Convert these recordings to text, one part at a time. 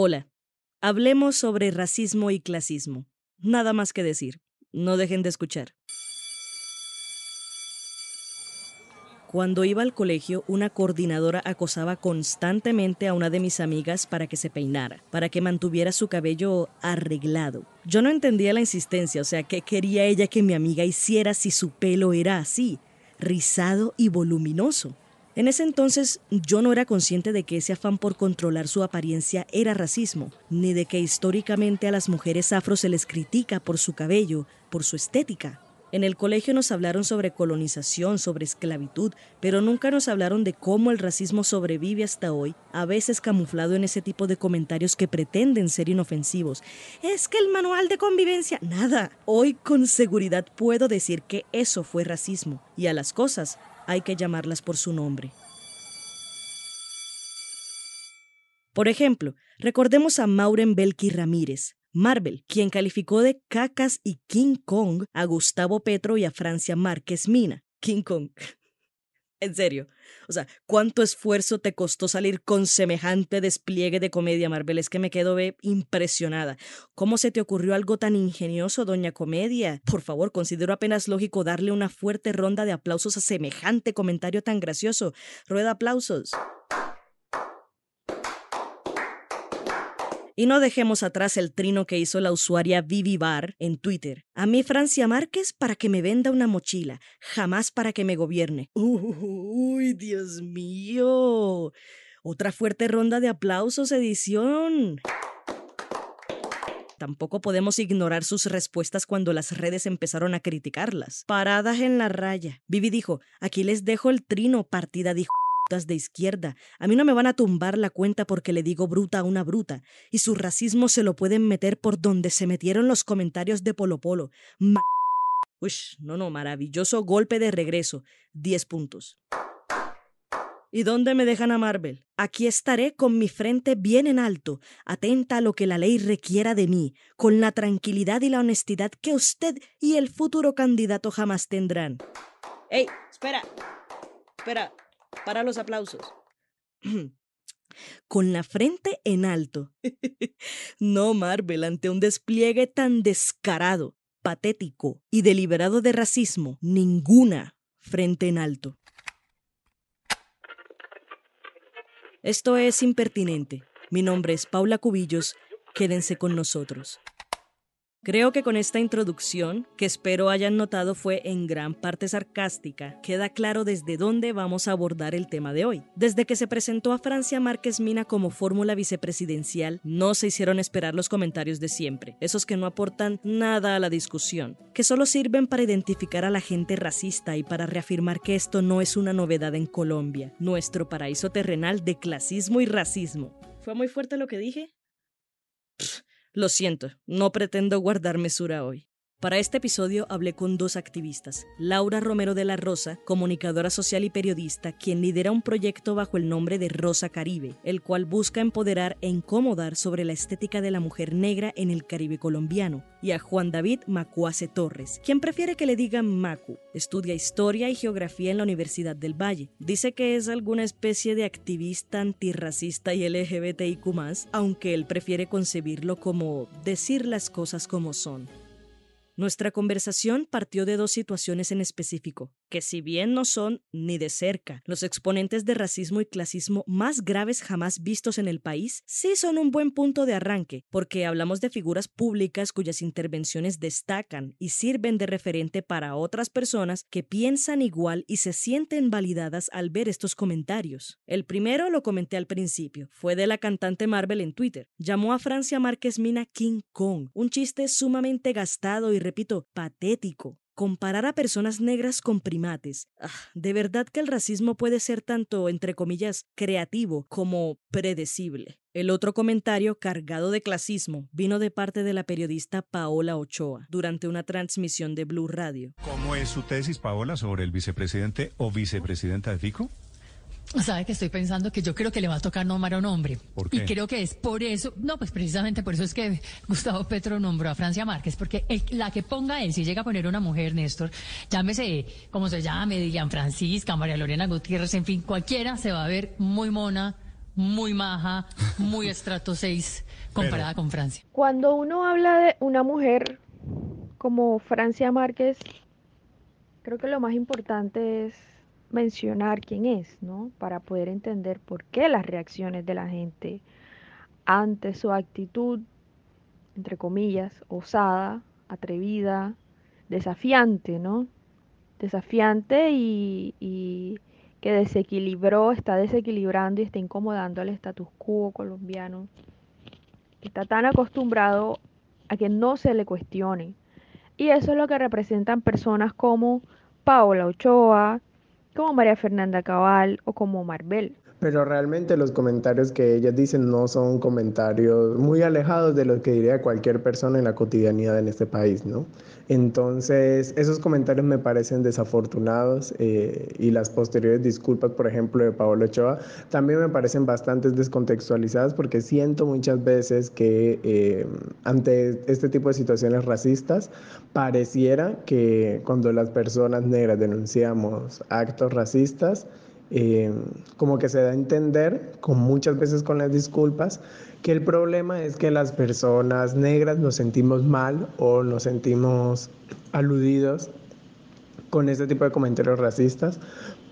Hola, hablemos sobre racismo y clasismo. Nada más que decir. No dejen de escuchar. Cuando iba al colegio, una coordinadora acosaba constantemente a una de mis amigas para que se peinara, para que mantuviera su cabello arreglado. Yo no entendía la insistencia, o sea, ¿qué quería ella que mi amiga hiciera si su pelo era así, rizado y voluminoso? En ese entonces yo no era consciente de que ese afán por controlar su apariencia era racismo, ni de que históricamente a las mujeres afro se les critica por su cabello, por su estética. En el colegio nos hablaron sobre colonización, sobre esclavitud, pero nunca nos hablaron de cómo el racismo sobrevive hasta hoy, a veces camuflado en ese tipo de comentarios que pretenden ser inofensivos. Es que el manual de convivencia, nada. Hoy con seguridad puedo decir que eso fue racismo, y a las cosas hay que llamarlas por su nombre. Por ejemplo, recordemos a Mauren Belki Ramírez, Marvel, quien calificó de cacas y King Kong a Gustavo Petro y a Francia Márquez Mina. King Kong. En serio. O sea, ¿cuánto esfuerzo te costó salir con semejante despliegue de comedia, Marvel? Es que me quedo impresionada. ¿Cómo se te ocurrió algo tan ingenioso, doña Comedia? Por favor, considero apenas lógico darle una fuerte ronda de aplausos a semejante comentario tan gracioso. Rueda aplausos. Y no dejemos atrás el trino que hizo la usuaria Vivi Bar en Twitter. A mí Francia Márquez para que me venda una mochila, jamás para que me gobierne. Uy, Dios mío. Otra fuerte ronda de aplausos, edición. Tampoco podemos ignorar sus respuestas cuando las redes empezaron a criticarlas. Paradas en la raya. Vivi dijo, aquí les dejo el trino, partida dijo de izquierda. A mí no me van a tumbar la cuenta porque le digo bruta a una bruta. Y su racismo se lo pueden meter por donde se metieron los comentarios de Polo Polo. Uy, no, no, maravilloso golpe de regreso. Diez puntos. ¿Y dónde me dejan a Marvel? Aquí estaré con mi frente bien en alto, atenta a lo que la ley requiera de mí, con la tranquilidad y la honestidad que usted y el futuro candidato jamás tendrán. ¡Ey! Espera. Espera. Para los aplausos. Con la frente en alto. no, Marvel, ante un despliegue tan descarado, patético y deliberado de racismo, ninguna frente en alto. Esto es impertinente. Mi nombre es Paula Cubillos. Quédense con nosotros. Creo que con esta introducción, que espero hayan notado fue en gran parte sarcástica, queda claro desde dónde vamos a abordar el tema de hoy. Desde que se presentó a Francia Márquez Mina como fórmula vicepresidencial, no se hicieron esperar los comentarios de siempre, esos que no aportan nada a la discusión, que solo sirven para identificar a la gente racista y para reafirmar que esto no es una novedad en Colombia, nuestro paraíso terrenal de clasismo y racismo. ¿Fue muy fuerte lo que dije? Lo siento, no pretendo guardar mesura hoy. Para este episodio hablé con dos activistas, Laura Romero de la Rosa, comunicadora social y periodista, quien lidera un proyecto bajo el nombre de Rosa Caribe, el cual busca empoderar e incomodar sobre la estética de la mujer negra en el Caribe colombiano, y a Juan David Macuace Torres, quien prefiere que le digan Macu. Estudia historia y geografía en la Universidad del Valle. Dice que es alguna especie de activista antirracista y LGBTIQ, aunque él prefiere concebirlo como decir las cosas como son. Nuestra conversación partió de dos situaciones en específico. Que si bien no son ni de cerca los exponentes de racismo y clasismo más graves jamás vistos en el país, sí son un buen punto de arranque, porque hablamos de figuras públicas cuyas intervenciones destacan y sirven de referente para otras personas que piensan igual y se sienten validadas al ver estos comentarios. El primero lo comenté al principio, fue de la cantante Marvel en Twitter. Llamó a Francia Márquez Mina King Kong, un chiste sumamente gastado y repito, patético. Comparar a personas negras con primates. Ah, de verdad que el racismo puede ser tanto, entre comillas, creativo como predecible. El otro comentario, cargado de clasismo, vino de parte de la periodista Paola Ochoa durante una transmisión de Blue Radio. ¿Cómo es su tesis, Paola, sobre el vicepresidente o vicepresidenta de FICO? Sabe que estoy pensando que yo creo que le va a tocar nombrar a un hombre. ¿Por qué? Y creo que es por eso, no, pues precisamente por eso es que Gustavo Petro nombró a Francia Márquez, porque el- la que ponga él, si llega a poner una mujer, Néstor, llámese como se llame, Dilian Francisca, María Lorena Gutiérrez, en fin, cualquiera se va a ver muy mona, muy maja, muy estrato 6 comparada con Francia. Cuando uno habla de una mujer como Francia Márquez, creo que lo más importante es mencionar quién es, ¿no? Para poder entender por qué las reacciones de la gente ante su actitud, entre comillas, osada, atrevida, desafiante, ¿no? Desafiante y, que desequilibró, está desequilibrando y está incomodando al status quo colombiano está tan acostumbrado a que no se le cuestione. Y eso es lo que representan personas como Paola Ochoa, como María Fernanda Cabal o como Marvel. Pero realmente los comentarios que ellas dicen no son comentarios muy alejados de lo que diría cualquier persona en la cotidianidad en este país, ¿no? Entonces, esos comentarios me parecen desafortunados eh, y las posteriores disculpas, por ejemplo, de Paolo Ochoa, también me parecen bastante descontextualizadas porque siento muchas veces que eh, ante este tipo de situaciones racistas, pareciera que cuando las personas negras denunciamos actos racistas, eh, como que se da a entender, con muchas veces con las disculpas, que el problema es que las personas negras nos sentimos mal o nos sentimos aludidos con este tipo de comentarios racistas,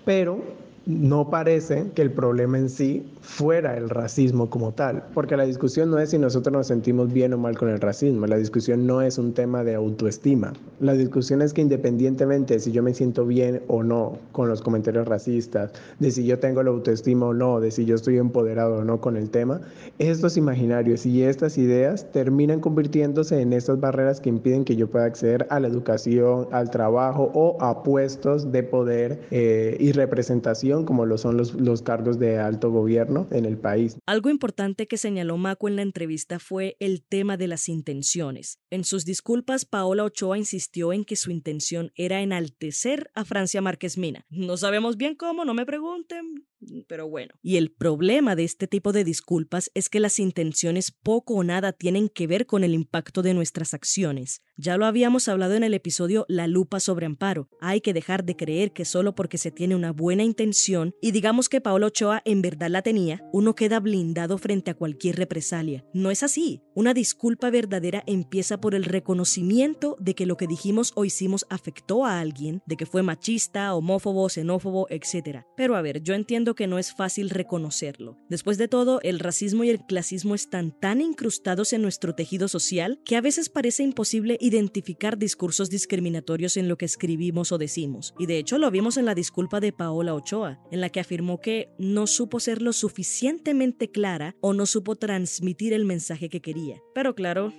pero no parece que el problema en sí fuera el racismo como tal, porque la discusión no es si nosotros nos sentimos bien o mal con el racismo, la discusión no es un tema de autoestima, la discusión es que independientemente de si yo me siento bien o no con los comentarios racistas, de si yo tengo la autoestima o no, de si yo estoy empoderado o no con el tema, estos imaginarios y estas ideas terminan convirtiéndose en estas barreras que impiden que yo pueda acceder a la educación, al trabajo o a puestos de poder eh, y representación como lo son los, los cargos de alto gobierno en el país. Algo importante que señaló Maco en la entrevista fue el tema de las intenciones. En sus disculpas, Paola Ochoa insistió en que su intención era enaltecer a Francia Márquez Mina. No sabemos bien cómo, no me pregunten, pero bueno. Y el problema de este tipo de disculpas es que las intenciones poco o nada tienen que ver con el impacto de nuestras acciones. Ya lo habíamos hablado en el episodio La lupa sobre amparo. Hay que dejar de creer que solo porque se tiene una buena intención y digamos que Paola Ochoa en verdad la tenía, uno queda blindado frente a cualquier represalia. No es así. Una disculpa verdadera empieza por el reconocimiento de que lo que dijimos o hicimos afectó a alguien, de que fue machista, homófobo, xenófobo, etc. Pero a ver, yo entiendo que no es fácil reconocerlo. Después de todo, el racismo y el clasismo están tan incrustados en nuestro tejido social que a veces parece imposible identificar discursos discriminatorios en lo que escribimos o decimos. Y de hecho lo vimos en la disculpa de Paola Ochoa, en la que afirmó que no supo ser lo suficientemente clara o no supo transmitir el mensaje que quería. Pero claro,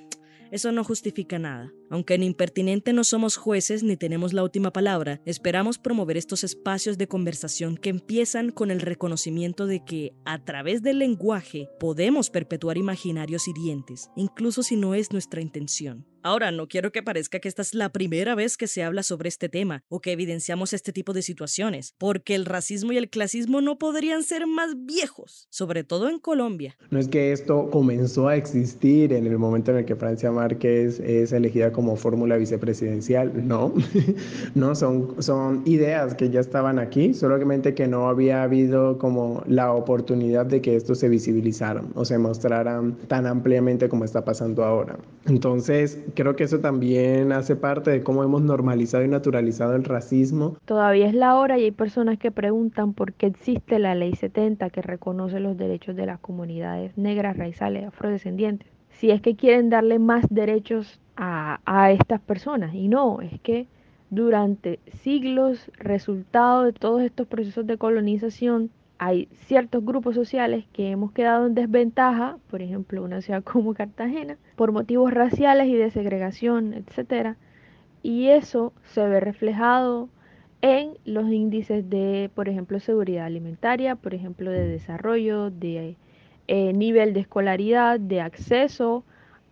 eso no justifica nada. Aunque en Impertinente no somos jueces ni tenemos la última palabra, esperamos promover estos espacios de conversación que empiezan con el reconocimiento de que, a través del lenguaje, podemos perpetuar imaginarios hirientes, incluso si no es nuestra intención. Ahora, no quiero que parezca que esta es la primera vez que se habla sobre este tema o que evidenciamos este tipo de situaciones, porque el racismo y el clasismo no podrían ser más viejos, sobre todo en Colombia. No es que esto comenzó a existir en el momento en el que Francia Márquez es elegida como fórmula vicepresidencial, no, no, son, son ideas que ya estaban aquí, solamente que no había habido como la oportunidad de que esto se visibilizaran o se mostraran tan ampliamente como está pasando ahora. Entonces, creo que eso también hace parte de cómo hemos normalizado y naturalizado el racismo. Todavía es la hora y hay personas que preguntan por qué existe la ley 70 que reconoce los derechos de las comunidades negras, raizales, afrodescendientes. Si es que quieren darle más derechos a, a estas personas. Y no, es que durante siglos, resultado de todos estos procesos de colonización, hay ciertos grupos sociales que hemos quedado en desventaja, por ejemplo, una ciudad como Cartagena, por motivos raciales y de segregación, etcétera, y eso se ve reflejado en los índices de, por ejemplo, seguridad alimentaria, por ejemplo, de desarrollo, de eh, nivel de escolaridad, de acceso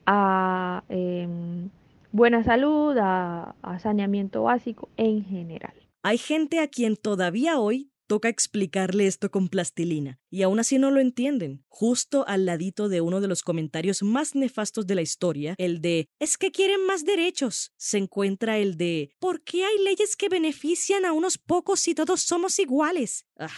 a em, buena salud, a saneamiento básico en general. Hay gente a quien todavía hoy Toca explicarle esto con plastilina, y aún así no lo entienden. Justo al ladito de uno de los comentarios más nefastos de la historia, el de es que quieren más derechos, se encuentra el de ¿por qué hay leyes que benefician a unos pocos si todos somos iguales? Ah,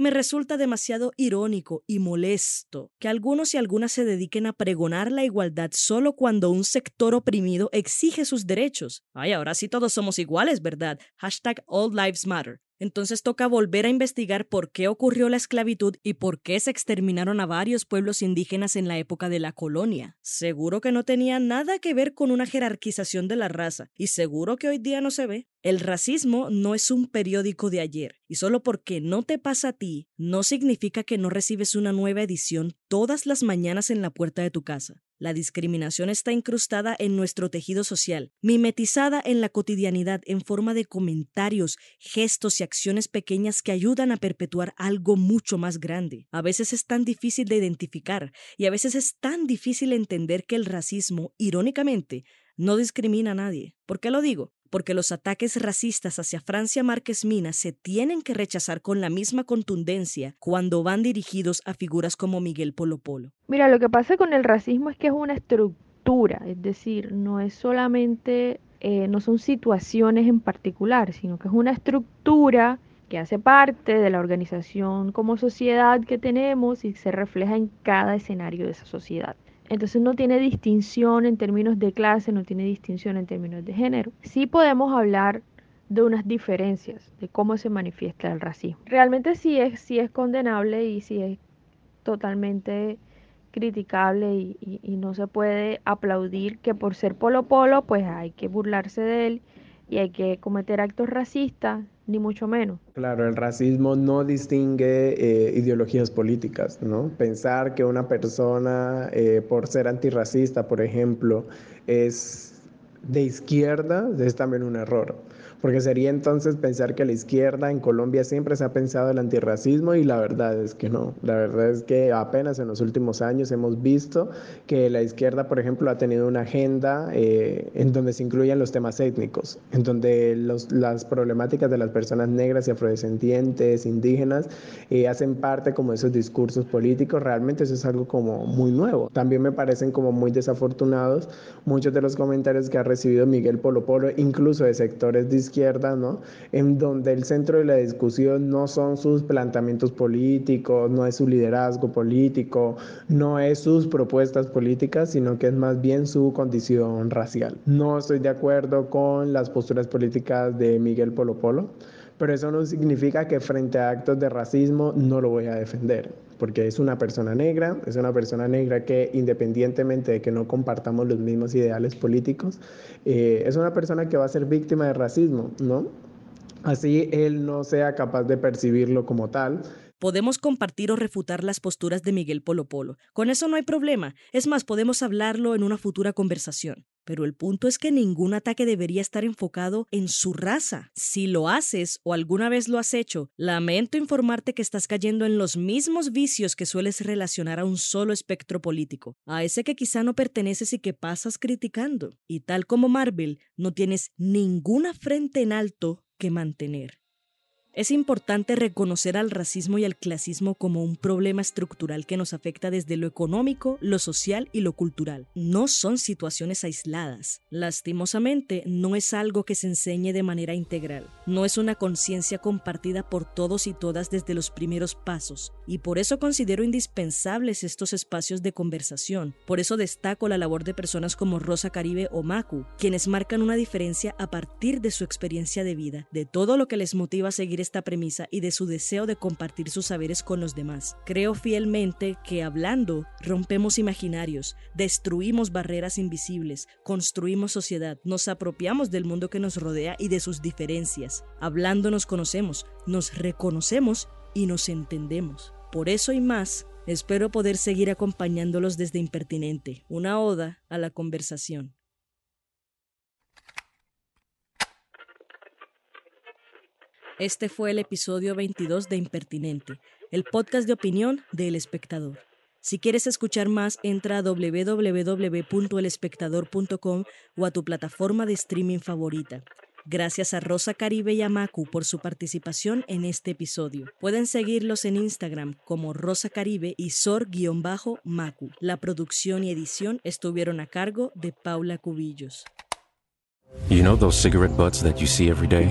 me resulta demasiado irónico y molesto que algunos y algunas se dediquen a pregonar la igualdad solo cuando un sector oprimido exige sus derechos. Ay, ahora sí todos somos iguales, ¿verdad? Hashtag All Lives Matter. Entonces toca volver a investigar por qué ocurrió la esclavitud y por qué se exterminaron a varios pueblos indígenas en la época de la colonia. Seguro que no tenía nada que ver con una jerarquización de la raza, y seguro que hoy día no se ve. El racismo no es un periódico de ayer, y solo porque no te pasa a ti, no significa que no recibes una nueva edición todas las mañanas en la puerta de tu casa. La discriminación está incrustada en nuestro tejido social, mimetizada en la cotidianidad en forma de comentarios, gestos y acciones pequeñas que ayudan a perpetuar algo mucho más grande. A veces es tan difícil de identificar y a veces es tan difícil entender que el racismo, irónicamente, no discrimina a nadie. ¿Por qué lo digo? Porque los ataques racistas hacia Francia Márquez Mina se tienen que rechazar con la misma contundencia cuando van dirigidos a figuras como Miguel Polo Polo. Mira, lo que pasa con el racismo es que es una estructura, es decir, no es solamente, eh, no son situaciones en particular, sino que es una estructura que hace parte de la organización como sociedad que tenemos y se refleja en cada escenario de esa sociedad. Entonces no tiene distinción en términos de clase, no tiene distinción en términos de género. Sí podemos hablar de unas diferencias de cómo se manifiesta el racismo. Realmente sí es, sí es condenable y sí es totalmente criticable y, y, no se puede aplaudir que por ser polo polo pues hay que burlarse de él y hay que cometer actos racistas ni mucho menos. Claro, el racismo no distingue eh, ideologías políticas, ¿no? Pensar que una persona, eh, por ser antirracista, por ejemplo, es de izquierda, es también un error porque sería entonces pensar que la izquierda en Colombia siempre se ha pensado el antirracismo y la verdad es que no. La verdad es que apenas en los últimos años hemos visto que la izquierda, por ejemplo, ha tenido una agenda eh, en donde se incluyen los temas étnicos, en donde las problemáticas de las personas negras y afrodescendientes, indígenas, eh, hacen parte como de esos discursos políticos. Realmente eso es algo como muy nuevo. También me parecen como muy desafortunados muchos de los comentarios que ha recibido Miguel Polo Polo, incluso de sectores de izquierda, ¿no? En donde el centro de la discusión no son sus planteamientos políticos, no es su liderazgo político, no es sus propuestas políticas, sino que es más bien su condición racial. No estoy de acuerdo con las posturas políticas de Miguel Polo Polo, pero eso no significa que frente a actos de racismo no lo voy a defender porque es una persona negra, es una persona negra que independientemente de que no compartamos los mismos ideales políticos, eh, es una persona que va a ser víctima de racismo, ¿no? Así él no sea capaz de percibirlo como tal, Podemos compartir o refutar las posturas de Miguel Polo Polo. Con eso no hay problema. Es más, podemos hablarlo en una futura conversación. Pero el punto es que ningún ataque debería estar enfocado en su raza. Si lo haces o alguna vez lo has hecho, lamento informarte que estás cayendo en los mismos vicios que sueles relacionar a un solo espectro político, a ese que quizá no perteneces y que pasas criticando. Y tal como Marvel, no tienes ninguna frente en alto que mantener. Es importante reconocer al racismo y al clasismo como un problema estructural que nos afecta desde lo económico, lo social y lo cultural. No son situaciones aisladas. Lastimosamente, no es algo que se enseñe de manera integral. No es una conciencia compartida por todos y todas desde los primeros pasos. Y por eso considero indispensables estos espacios de conversación. Por eso destaco la labor de personas como Rosa Caribe o Macu, quienes marcan una diferencia a partir de su experiencia de vida, de todo lo que les motiva a seguir esta premisa y de su deseo de compartir sus saberes con los demás. Creo fielmente que hablando rompemos imaginarios, destruimos barreras invisibles, construimos sociedad, nos apropiamos del mundo que nos rodea y de sus diferencias. Hablando nos conocemos, nos reconocemos y nos entendemos. Por eso y más, espero poder seguir acompañándolos desde Impertinente, una oda a la conversación. Este fue el episodio 22 de Impertinente, el podcast de opinión de El Espectador. Si quieres escuchar más, entra a www.elespectador.com o a tu plataforma de streaming favorita. Gracias a Rosa Caribe y a Macu por su participación en este episodio. Pueden seguirlos en Instagram como Rosa Caribe y Sor-Macu. La producción y edición estuvieron a cargo de Paula Cubillos. You know those cigarette butts that you see every day?